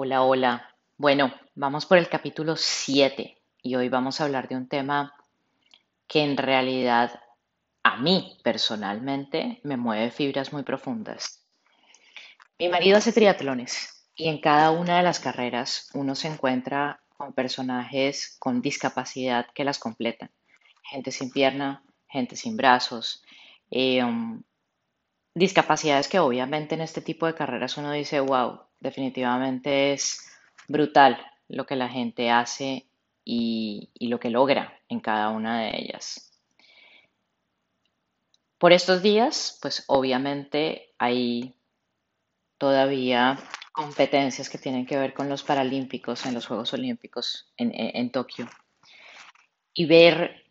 Hola, hola. Bueno, vamos por el capítulo 7 y hoy vamos a hablar de un tema que en realidad a mí personalmente me mueve fibras muy profundas. Mi marido hace triatlones y en cada una de las carreras uno se encuentra con personajes con discapacidad que las completan. Gente sin pierna, gente sin brazos, eh, um, discapacidades que obviamente en este tipo de carreras uno dice, wow, definitivamente es brutal lo que la gente hace y, lo que logra en cada una de ellas. Por estos días, pues obviamente hay todavía competencias que tienen que ver con los Paralímpicos en los Juegos Olímpicos en- en Tokio. Y ver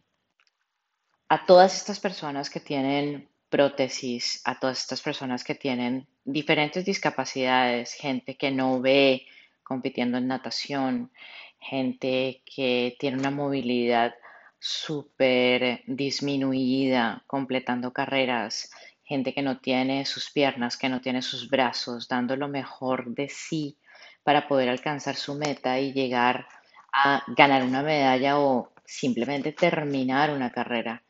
a todas estas personas que tienen prótesis, a todas estas personas que tienen diferentes discapacidades, gente que no ve compitiendo en natación, gente que tiene una movilidad súper disminuida completando carreras, gente que no tiene sus piernas, que no tiene sus brazos, dando lo mejor de sí para poder alcanzar su meta y llegar a ganar una medalla o simplemente terminar una carrera.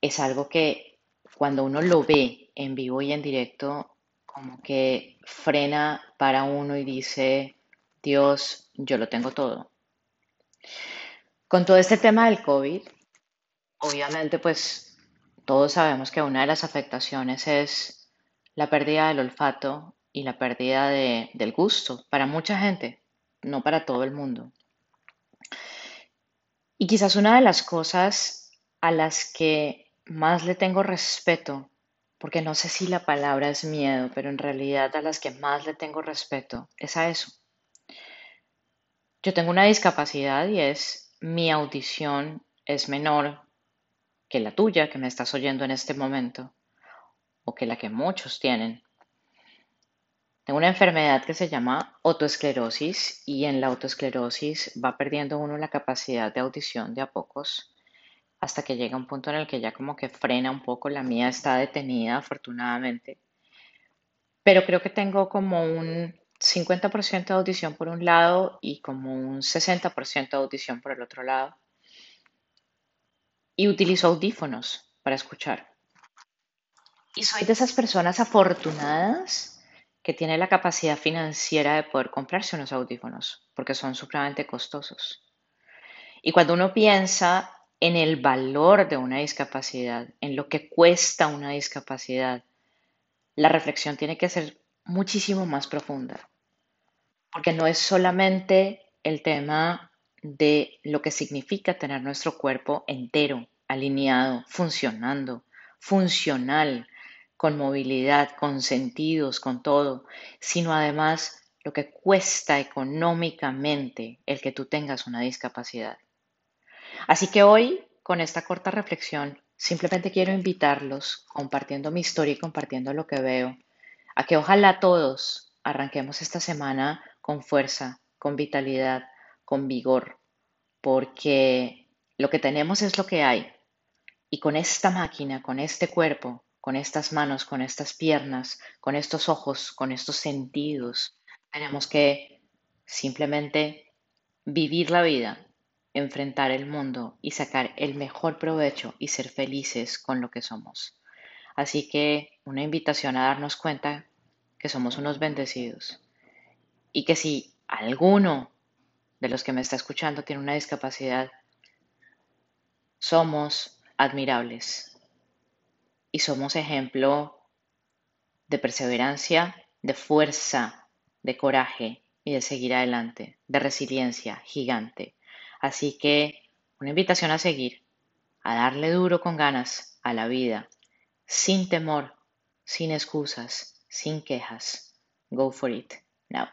Es algo que cuando uno lo ve en vivo y en directo, como que frena para uno y dice, Dios, yo lo tengo todo. Con todo este tema del COVID, obviamente pues todos sabemos que una de las afectaciones es la pérdida del olfato y la pérdida de- del gusto para mucha gente, no para todo el mundo. Y quizás una de las cosas a las que más le tengo respeto, porque no sé si la palabra es miedo, pero en realidad a las que más le tengo respeto es a eso. Yo tengo una discapacidad y es mi audición es menor que la tuya que me estás oyendo en este momento o que la que muchos tienen. Tengo una enfermedad que se llama autoesclerosis y en la autoesclerosis va perdiendo uno la capacidad de audición de a pocos hasta que llega un punto en el que ya como que frena un poco. La mía está detenida, afortunadamente, pero creo que tengo como un 50% de audición por un lado y como un 60% de audición por el otro lado. Y utilizo audífonos para escuchar. Y soy de esas personas afortunadas que tienen la capacidad financiera de poder comprarse unos audífonos, porque son supremamente costosos. Y cuando uno piensa en el valor de una discapacidad, en lo que cuesta una discapacidad, la reflexión tiene que ser muchísimo más profunda, porque no es solamente el tema de lo que significa tener nuestro cuerpo entero, alineado, funcionando, funcional, con movilidad, con sentidos, con todo, sino además lo que cuesta económicamente el que tú tengas una discapacidad. Así que hoy, con esta corta reflexión, simplemente quiero invitarlos, compartiendo mi historia y compartiendo lo que veo, a que ojalá todos arranquemos esta semana con fuerza, con vitalidad, con vigor, porque lo que tenemos es lo que hay. Y con esta máquina, con este cuerpo, con estas manos, con estas piernas, con estos ojos, con estos sentidos, tenemos que simplemente vivir la vida, enfrentar el mundo y sacar el mejor provecho y ser felices con lo que somos. Así que una invitación a darnos cuenta que somos unos bendecidos y que si alguno de los que me está escuchando tiene una discapacidad, somos admirables y somos ejemplo de perseverancia, de fuerza, de coraje y de seguir adelante, de resiliencia gigante. Así que una invitación a seguir, a darle duro con ganas a la vida, sin temor, sin excusas, sin quejas. Go for it now.